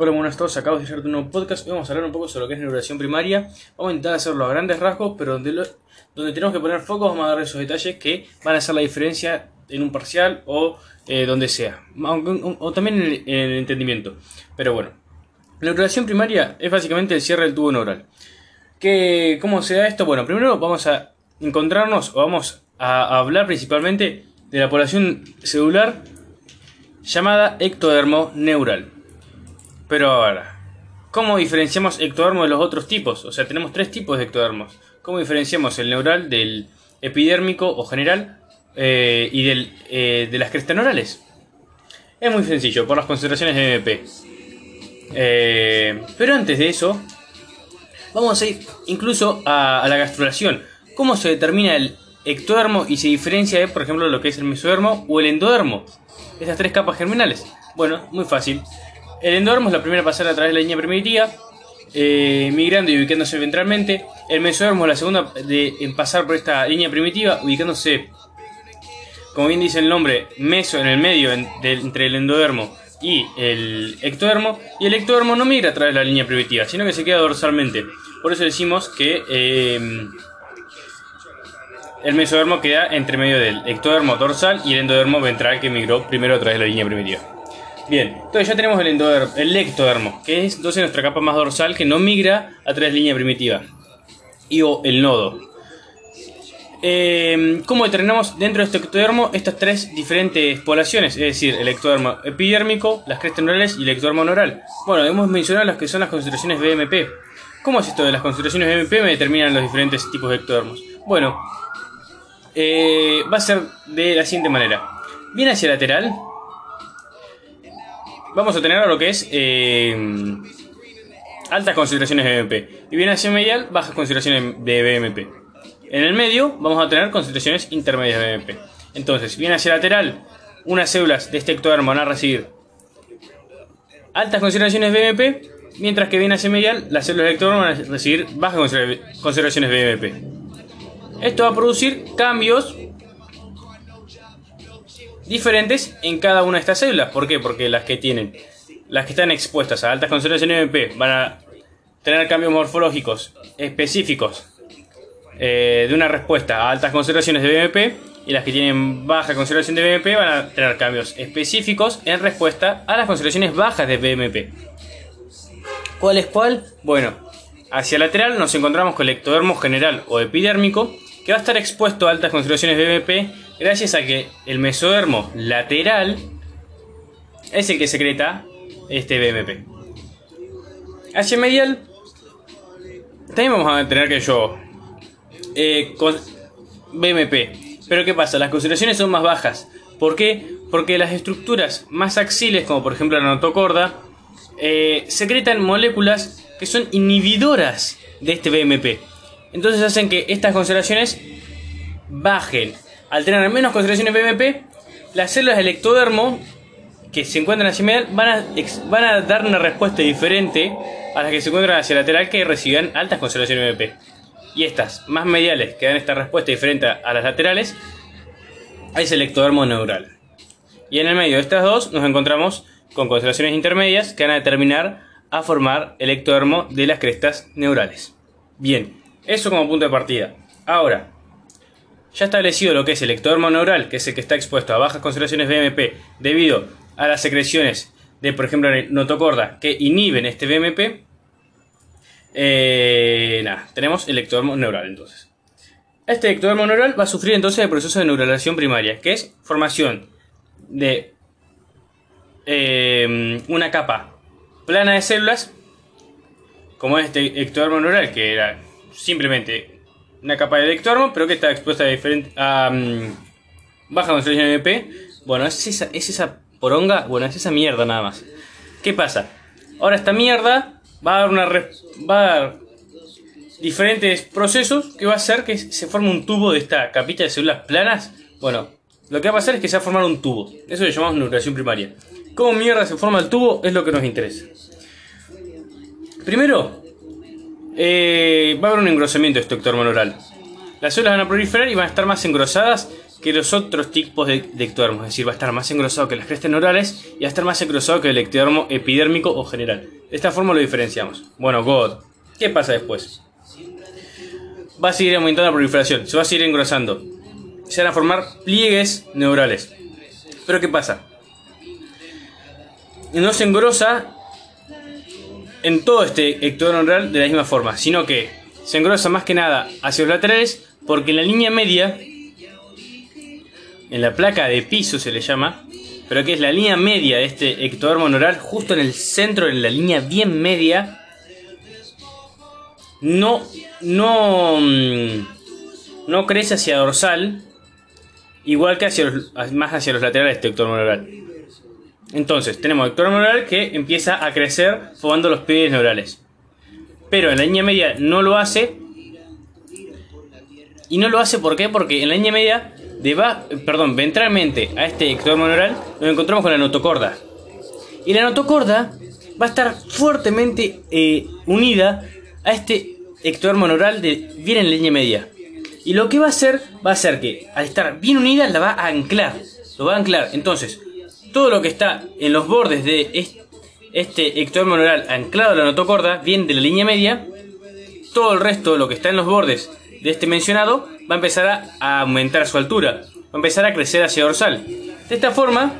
Hola, buenas a todos. Acabo de hacerte un nuevo podcast. Hoy vamos a hablar un poco sobre lo que es neurulación primaria. Vamos a intentar hacerlo a grandes rasgos, pero donde, donde tenemos que poner foco, vamos a dar esos detalles que van a hacer la diferencia en un parcial o eh, donde sea. O, o también en el, en el entendimiento. Pero bueno, la neurulación primaria es básicamente el cierre del tubo neural. ¿Qué, ¿Cómo se da esto? Bueno, primero vamos a encontrarnos o vamos a hablar principalmente de la población celular llamada ectodermo neural. Pero ahora, ¿cómo diferenciamos ectodermo de los otros tipos? O sea, tenemos tres tipos de ectodermos. ¿Cómo diferenciamos el neural del epidérmico o general eh, y del, eh, de las crestas neurales? Es muy sencillo, por las concentraciones de MP. Eh, pero antes de eso, vamos a ir incluso a, a la gastrulación. ¿Cómo se determina el ectodermo y se diferencia de, por ejemplo, lo que es el mesodermo o el endodermo? Estas tres capas germinales. Bueno, muy fácil. El endodermo es la primera a pasar a través de la línea primitiva, eh, migrando y ubicándose ventralmente. El mesodermo es la segunda de, en pasar por esta línea primitiva, ubicándose, como bien dice el nombre, meso en el medio entre el endodermo y el ectodermo. Y el ectodermo no migra a través de la línea primitiva, sino que se queda dorsalmente. Por eso decimos que eh, el mesodermo queda entre medio del ectodermo dorsal y el endodermo ventral que migró primero a través de la línea primitiva. Bien, entonces ya tenemos el, endodermo, el ectodermo, que es entonces nuestra capa más dorsal que no migra a través de línea primitiva. Y o el nodo. Eh, ¿Cómo determinamos dentro de este ectodermo estas tres diferentes poblaciones? Es decir, el ectodermo epidérmico, las crestas neurales y el ectodermo neural. Bueno, hemos mencionado las que son las concentraciones BMP. ¿Cómo es esto de las concentraciones BMP? Me determinan los diferentes tipos de ectodermos. Bueno, eh, va a ser de la siguiente manera. Bien hacia lateral, vamos a tener lo que es eh, altas concentraciones de BMP. Y bien hacia medial, bajas concentraciones de BMP. En el medio vamos a tener concentraciones intermedias de BMP. Entonces, bien hacia lateral, unas células de este ectodermo van a recibir altas concentraciones de BMP, mientras que bien hacia medial, las células del ectodermo van a recibir bajas concentra- concentraciones de BMP. Esto va a producir cambios diferentes en cada una de estas células. ¿Por qué? Porque las que tienen, las que están expuestas a altas concentraciones de MP van a tener cambios morfológicos específicos eh, de una respuesta a altas concentraciones de BMP y las que tienen baja concentración de BMP van a tener cambios específicos en respuesta a las concentraciones bajas de BMP. ¿Cuál es cuál? Bueno, hacia lateral nos encontramos con el ectodermo general o epidérmico que va a estar expuesto a altas concentraciones de BMP gracias a que el mesodermo lateral es el que secreta este BMP. Hacia medial también vamos a tener que yo eh, con BMP. Pero ¿qué pasa? Las concentraciones son más bajas. ¿Por qué? Porque las estructuras más axiles, como por ejemplo la notocorda, eh, secretan moléculas que son inhibidoras de este BMP. Entonces hacen que estas concentraciones bajen. Al tener menos concentraciones de las células del ectodermo que se encuentran hacia medial van a, van a dar una respuesta diferente a las que se encuentran hacia lateral que recibían altas concentraciones de. Y estas, más mediales, que dan esta respuesta diferente a las laterales, es el ectodermo neural. Y en el medio de estas dos nos encontramos con concentraciones intermedias que van a determinar a formar el ectodermo de las crestas neurales. Bien, eso como punto de partida. Ahora, ya establecido lo que es el ectodermo neural, que es el que está expuesto a bajas concentraciones BMP debido a las secreciones de, por ejemplo, notocorda que inhiben este BMP, eh, nada, tenemos el ectodermo neural entonces. Este ectodermo neural va a sufrir entonces el proceso de neuralización primaria, que es formación de eh, una capa plana de células, como este ectodermo neural, que era simplemente una capa de ectodermo, pero que está expuesta a, diferente, a mm, baja concentración de MP. Bueno, es esa, es esa poronga, bueno, es esa mierda nada más. ¿Qué pasa? Ahora esta mierda va a dar una va a dar diferentes procesos que va a hacer que se forme un tubo de esta capita de células planas. Bueno, lo que va a pasar es que se va a formar un tubo. Eso lo llamamos neurulación primaria. ¿Cómo mierda se forma el tubo? Es lo que nos interesa. Primero, eh, va a haber un engrosamiento de este ectodermo neural. Las células van a proliferar y van a estar más engrosadas que los otros tipos de, ectodermos, es decir, va a estar más engrosado que las crestas neurales y va a estar más engrosado que el ectodermo epidérmico o general. De esta forma lo diferenciamos. Bueno, God, ¿qué pasa después? Va a seguir aumentando la proliferación, se va a seguir engrosando. Se van a formar pliegues neurales. Pero ¿qué pasa? No se engrosa en todo este ectodermo neural de la misma forma, sino que se engrosa más que nada hacia los laterales porque en la línea media en la placa de piso se le llama, pero que es la línea media de este ectodermo neural, justo en el centro, en la línea bien media, no, no, mm, no crece hacia dorsal, igual que hacia más hacia los laterales de este ectodermo neural. Entonces, tenemos ectodermo neural que empieza a crecer formando los pliegues neurales. Pero en la línea media no lo hace. Y no lo hace ¿por? Porque en la línea media Deba, perdón, ventralmente a este ectodermo neural nos encontramos con la notocorda. Y la notocorda va a estar fuertemente eh, unida a este ectodermo neural de bien en línea media. Y lo que va a hacer, va a hacer que al estar bien unida la va a anclar. Lo va a anclar. Entonces, todo lo que está en los bordes de este ectodermo neural anclado a la notocorda, bien de la línea media, todo el resto, lo que está en los bordes de este mencionado va a empezar a, aumentar su altura, va a empezar a crecer hacia dorsal. De esta forma,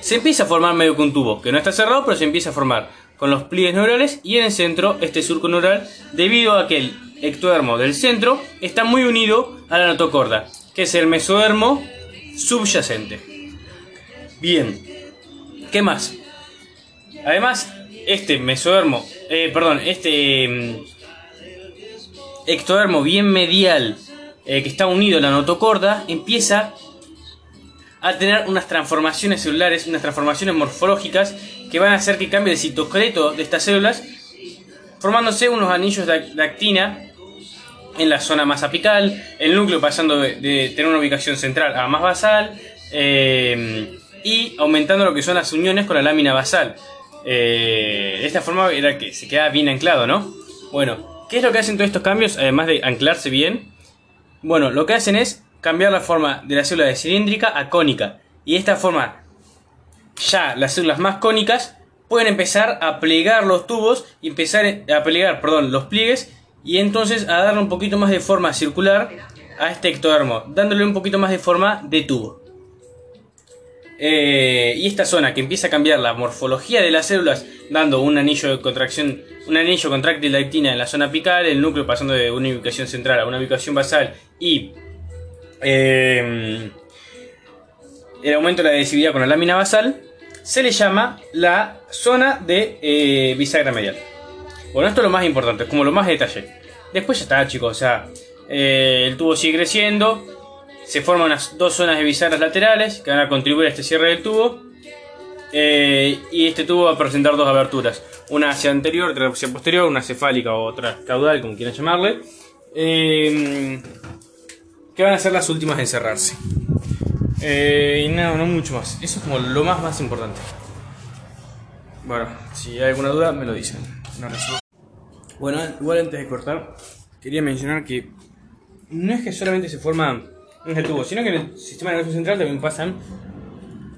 se empieza a formar medio que un tubo, que no está cerrado, pero se empieza a formar con los pliegues neurales y en el centro este surco neural, debido a que el ectodermo del centro está muy unido a la notocorda, que es el mesodermo subyacente. Bien, ¿qué más? Además, este mesodermo, eh, perdón, este mm, ectodermo bien medial eh, que está unido a la notocorda empieza a tener unas transformaciones celulares, unas transformaciones morfológicas que van a hacer que cambie el citosqueleto de estas células, formándose unos anillos de actina en la zona más apical, el núcleo pasando de, tener una ubicación central a más basal, eh, y aumentando lo que son las uniones con la lámina basal. Eh, de esta forma era que se queda bien anclado, ¿no? Bueno, ¿Qué es lo que hacen todos estos cambios, además de anclarse bien? Bueno, lo que hacen es cambiar la forma de la célula de cilíndrica a cónica. Y de esta forma, ya las células más cónicas pueden empezar a plegar los tubos empezar a plegar, perdón, los pliegues y entonces a darle un poquito más de forma circular a este ectodermo, dándole un poquito más de forma de tubo. Eh, y esta zona que empieza a cambiar la morfología de las células, dando un anillo de contracción, un anillo contráctil de actina en la zona apical, el núcleo pasando de una ubicación central a una ubicación basal y eh, el aumento de la adhesividad con la lámina basal, se le llama la zona de eh, bisagra medial. Bueno, esto es lo más importante, es como lo más detalle. Después ya está, chicos, o sea, el tubo sigue creciendo, se forman unas dos zonas de bisagras laterales que van a contribuir a este cierre del tubo. Eh, y este tubo va a presentar dos aberturas, una hacia anterior, otra hacia posterior, una cefálica o otra caudal, como quieran llamarle, eh, que van a ser las últimas en cerrarse. Eh, y no, no mucho más, eso es como lo más más importante. Bueno, si hay alguna duda me lo dicen. bueno, igual antes de cortar, quería mencionar que no es que solamente se forman en el tubo, sino que en el sistema nervioso central también pasan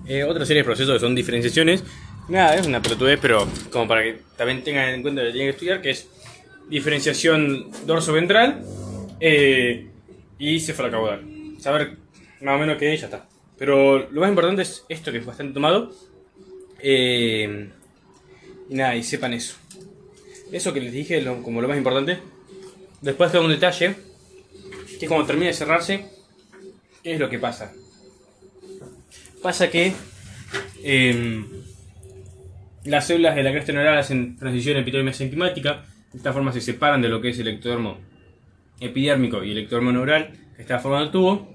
eh, otra serie de procesos que son diferenciaciones. Nada, es una pelotudez, pero como para que también tengan en cuenta lo que tienen que estudiar, que es diferenciación dorso-ventral eh, y cefalocaudal. Saber más o menos qué es, ya está. Pero lo más importante es esto que es bastante tomado. Eh, y nada, y sepan eso. Eso que les dije como lo más importante. Después queda un detalle, que es cuando termina de cerrarse, ¿Qué es lo que pasa? Pasa que em, las células de la cresta neural hacen transición epitelio-mesenquimática. De esta forma se separan de lo que es el ectodermo epidérmico y el ectodermo neural que está formando el tubo.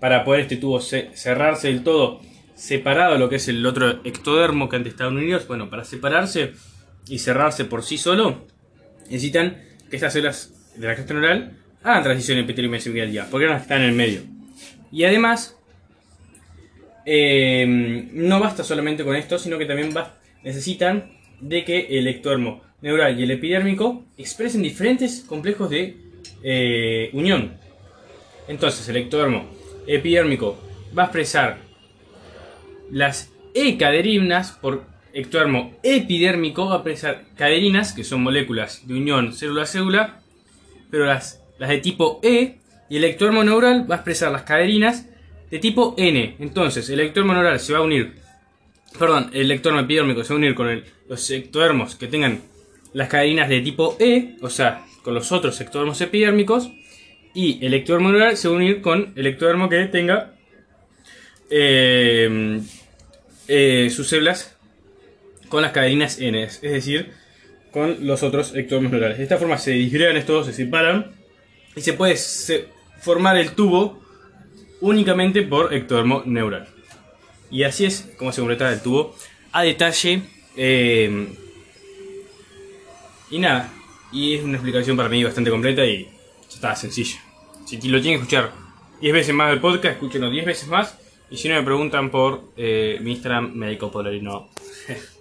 Para poder este tubo cerrarse del todo separado de lo que es el otro ectodermo que antes estaban unidos, bueno, para separarse y cerrarse por sí solo, necesitan que estas células de la cresta neural hagan transición epitelio-mesenquimática ya, porque ahora están en el medio. Y además, em, no basta solamente con esto, sino que también necesitan de que el ectodermo neural y el epidérmico expresen diferentes complejos de eh, unión. Entonces, el ectodermo epidérmico va a expresar las E-caderinas por ectodermo epidérmico va a expresar caderinas, que son moléculas de unión célula-célula, pero las, las de tipo E, y el ectodermo neural va a expresar las caderinas de tipo N. Entonces, el ectodermo neural se va a unir, perdón, el ectodermo epidérmico se va a unir con los ectodermos que tengan las caderinas de tipo E, o sea, con los otros ectodermos epidérmicos, y el ectodermo neural se va a unir con el ectodermo que tenga eh, eh, sus células con las cadeninas N, es decir, con los otros ectodermos neurales. De esta forma se disgregan estos se separan y se puede formar el tubo únicamente por ectodermo neural. Y así es como se completa el tubo a detalle. Eh, y nada, y es una explicación para mí bastante completa y está sencillo. Si lo tienen que escuchar 10 veces más del podcast, escúchenlo 10 veces más. Y si no me preguntan por eh, mi Instagram, médico polarino.